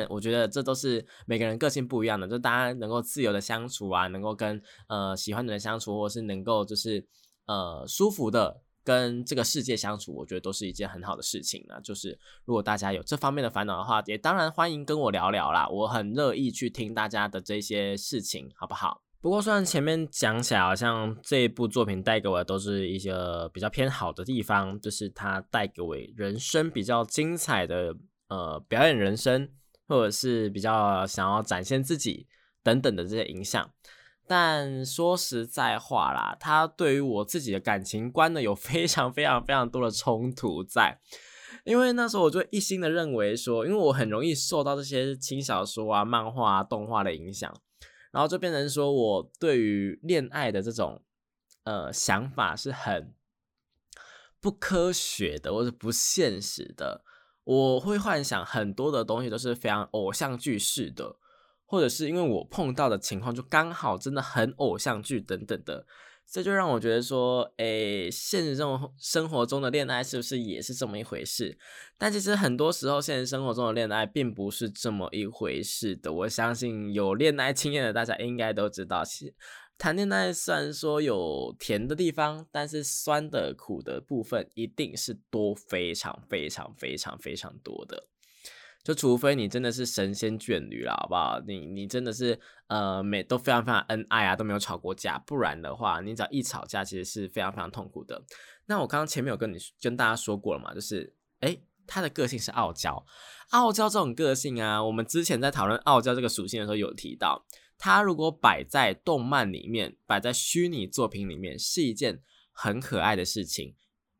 Speaker 1: 但我觉得这都是每个人个性不一样的，就大家能够自由的相处啊，能够跟呃喜欢的人相处，或者是能够就是呃舒服的。跟这个世界相处，我觉得都是一件很好的事情呢。就是如果大家有这方面的烦恼的话，也当然欢迎跟我聊聊啦。我很乐意去听大家的这些事情，好不好？不过虽然前面讲起来，好像这一部作品带给我的都是一些比较偏好的地方，就是它带给我人生比较精彩的呃表演人生，或者是比较想要展现自己等等的这些影响。但说实在话啦，他对于我自己的感情观呢，有非常非常非常多的冲突在。因为那时候我就一心的认为说，因为我很容易受到这些轻小说啊、漫画啊、动画的影响，然后就变成说我对于恋爱的这种呃想法是很不科学的，或者不现实的。我会幻想很多的东西都是非常偶像剧式的。或者是因为我碰到的情况就刚好真的很偶像剧等等的，这就让我觉得说，诶，现实中生活中的恋爱是不是也是这么一回事？但其实很多时候，现实生活中的恋爱并不是这么一回事的。我相信有恋爱经验的大家应该都知道，其实谈恋爱虽然说有甜的地方，但是酸的苦的部分一定是多非常非常非常非常多的。就除非你真的是神仙眷侣了，好不好？你你真的是呃，每都非常非常恩爱啊，都没有吵过架。不然的话，你只要一吵架，其实是非常非常痛苦的。那我刚刚前面有跟你跟大家说过了嘛，就是诶，他的个性是傲娇，傲娇这种个性啊，我们之前在讨论傲娇这个属性的时候有提到，他如果摆在动漫里面，摆在虚拟作品里面，是一件很可爱的事情。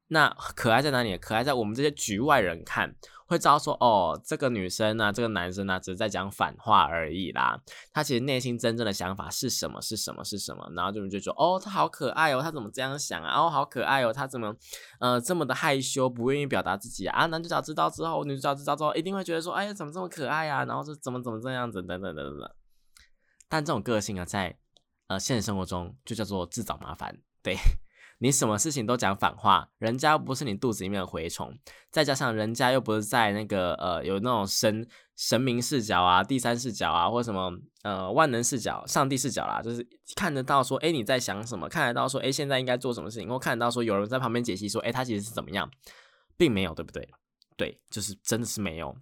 Speaker 1: 那可爱在哪里？可爱在我们这些局外人看。会知道说哦，这个女生呢，这个男生呢，只是在讲反话而已啦。他其实内心真正的想法是什么？是什么？是什么？然后就就说哦，他好可爱哦，他怎么这样想啊？哦，好可爱哦，他怎么呃这么的害羞，不愿意表达自己啊？男主角知道之后，女主角知道之后，一定会觉得说，哎呀，怎么这么可爱啊？然后是怎么怎么这样子，等等等等。但这种个性啊，在呃现实生活中就叫做自找麻烦，对。你什么事情都讲反话，人家不是你肚子里面的蛔虫，再加上人家又不是在那个呃有那种神神明视角啊、第三视角啊，或什么呃万能视角、上帝视角啦，就是看得到说，哎你在想什么？看得到说，哎现在应该做什么事情？或看得到说有人在旁边解析说，哎他其实是怎么样，并没有，对不对？对，就是真的是没有。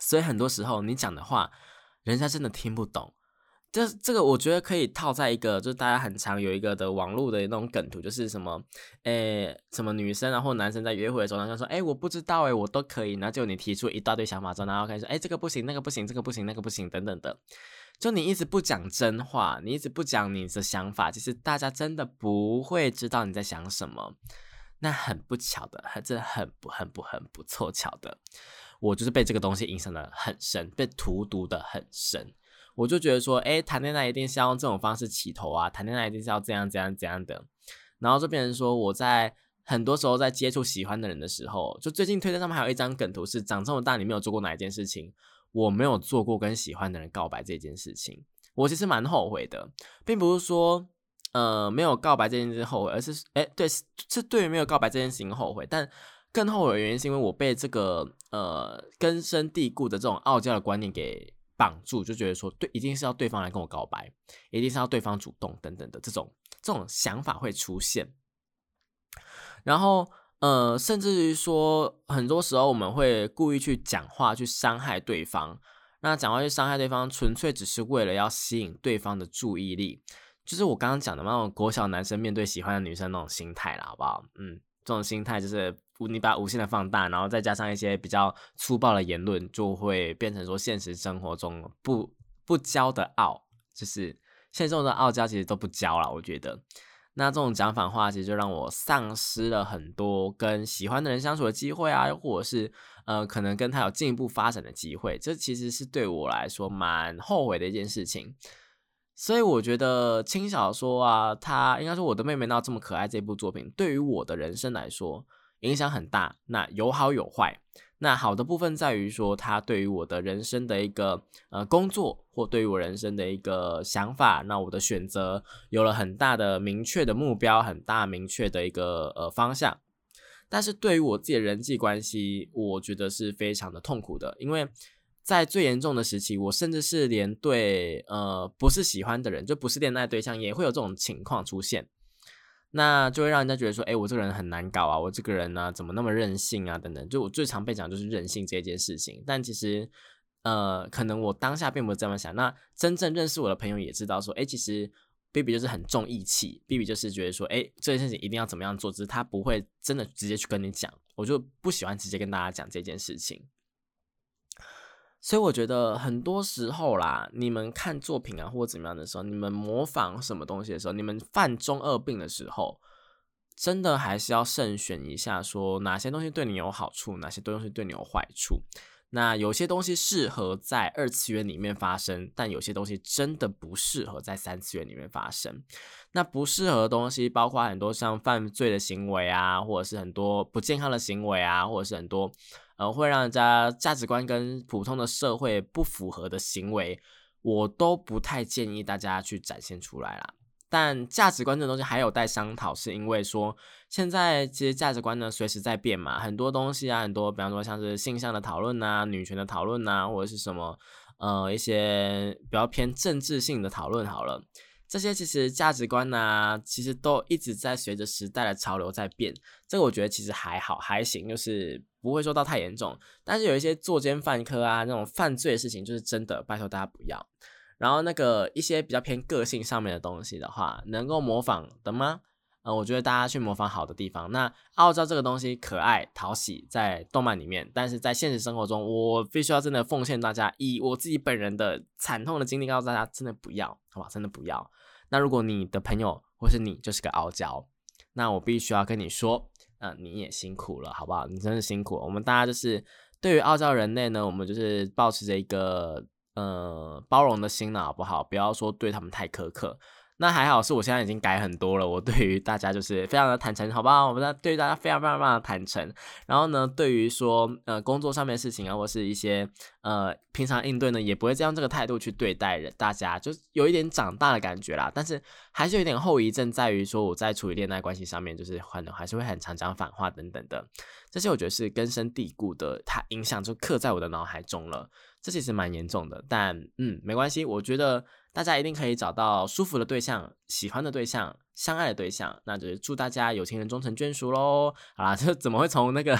Speaker 1: 所以很多时候你讲的话，人家真的听不懂。这这个我觉得可以套在一个，就是大家很常有一个的网络的那种梗图，就是什么，诶，什么女生然后男生在约会的时候，然后说，诶，我不知道，诶，我都可以，然后就你提出一大堆想法之后，然后开始说，诶，这个不行，那个不行，这个不行，那个不行，等等的，就你一直不讲真话，你一直不讲你的想法，其实大家真的不会知道你在想什么。那很不巧的，还真的很不很不很不凑巧的，我就是被这个东西影响的很深，被荼毒的很深。我就觉得说，哎，谈恋爱一定是要用这种方式起头啊，谈恋爱一定是要这样、这样、这样的。然后就变成说，我在很多时候在接触喜欢的人的时候，就最近推特上面还有一张梗图，是长这么大你没有做过哪一件事情？我没有做过跟喜欢的人告白这件事情，我其实蛮后悔的，并不是说，呃，没有告白这件事后悔，而是，哎，对，是对于没有告白这件事情后悔，但更后悔的原因是因为我被这个呃根深蒂固的这种傲娇的观念给。绑住就觉得说对，一定是要对方来跟我告白，一定是要对方主动等等的这种这种想法会出现。然后呃，甚至于说，很多时候我们会故意去讲话去伤害对方。那讲话去伤害对方，纯粹只是为了要吸引对方的注意力，就是我刚刚讲的那种国小男生面对喜欢的女生那种心态啦，好不好？嗯，这种心态就是。你把无限的放大，然后再加上一些比较粗暴的言论，就会变成说现实生活中不不骄的傲，就是现实中的傲娇其实都不骄了。我觉得，那这种讲反话，其实就让我丧失了很多跟喜欢的人相处的机会啊，又或者是呃，可能跟他有进一步发展的机会。这其实是对我来说蛮后悔的一件事情。所以我觉得轻小说啊，它应该说我的妹妹闹这么可爱这部作品，对于我的人生来说。影响很大，那有好有坏。那好的部分在于说，它对于我的人生的一个呃工作，或对于我人生的一个想法，那我的选择有了很大的明确的目标，很大明确的一个呃方向。但是对于我自己的人际关系，我觉得是非常的痛苦的，因为在最严重的时期，我甚至是连对呃不是喜欢的人，就不是恋爱对象，也会有这种情况出现。那就会让人家觉得说，哎，我这个人很难搞啊，我这个人呢，怎么那么任性啊？等等，就我最常被讲就是任性这件事情。但其实，呃，可能我当下并不是这么想。那真正认识我的朋友也知道说，哎，其实 baby 就是很重义气 baby 就是觉得说，哎，这件事情一定要怎么样做，只是他不会真的直接去跟你讲。我就不喜欢直接跟大家讲这件事情。所以我觉得很多时候啦，你们看作品啊或者怎么样的时候，你们模仿什么东西的时候，你们犯中二病的时候，真的还是要慎选一下，说哪些东西对你有好处，哪些东西对你有坏处。那有些东西适合在二次元里面发生，但有些东西真的不适合在三次元里面发生。那不适合的东西，包括很多像犯罪的行为啊，或者是很多不健康的行为啊，或者是很多。呃，会让人家价值观跟普通的社会不符合的行为，我都不太建议大家去展现出来啦。但价值观这东西还有待商讨，是因为说现在其实价值观呢随时在变嘛，很多东西啊，很多比方说像是性向的讨论啊、女权的讨论啊，或者是什么呃一些比较偏政治性的讨论，好了，这些其实价值观呢，其实都一直在随着时代的潮流在变。这个我觉得其实还好，还行，就是不会说到太严重。但是有一些作奸犯科啊，那种犯罪的事情，就是真的拜托大家不要。然后那个一些比较偏个性上面的东西的话，能够模仿的吗？呃，我觉得大家去模仿好的地方。那傲娇这个东西可爱讨喜，在动漫里面，但是在现实生活中，我必须要真的奉献大家，以我自己本人的惨痛的经历告诉大家，真的不要，好吧？真的不要。那如果你的朋友或是你就是个傲娇，那我必须要跟你说，嗯，你也辛苦了，好不好？你真的辛苦了。我们大家就是对于傲娇人类呢，我们就是保持着一个。呃，包容的心呢，好不好？不要说对他们太苛刻。那还好，是我现在已经改很多了。我对于大家就是非常的坦诚，好不好？我们对于大家非常非常非常的坦诚。然后呢，对于说呃工作上面的事情啊，或是一些呃平常应对呢，也不会再用这个态度去对待人。大家就有一点长大的感觉啦。但是还是有点后遗症，在于说我在处理恋爱关系上面，就是可能还是会很常讲反话等等的。这些我觉得是根深蒂固的，它影响就刻在我的脑海中了。这其实蛮严重的，但嗯，没关系。我觉得大家一定可以找到舒服的对象、喜欢的对象、相爱的对象。那就是祝大家有情人终成眷属喽！好啦，这怎么会从那个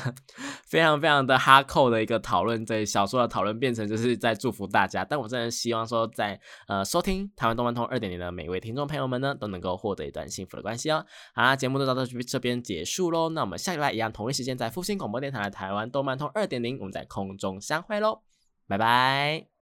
Speaker 1: 非常非常的哈扣的一个讨论，在小说的讨论，变成就是在祝福大家？但我真的希望说，在呃收听台湾动漫通二点零的每一位听众朋友们呢，都能够获得一段幸福的关系哦。好啦，节目就到这这边结束喽。那我们下礼拜一样同一时间在复兴广播电台的台湾动漫通二点零，我们在空中相会喽。拜拜。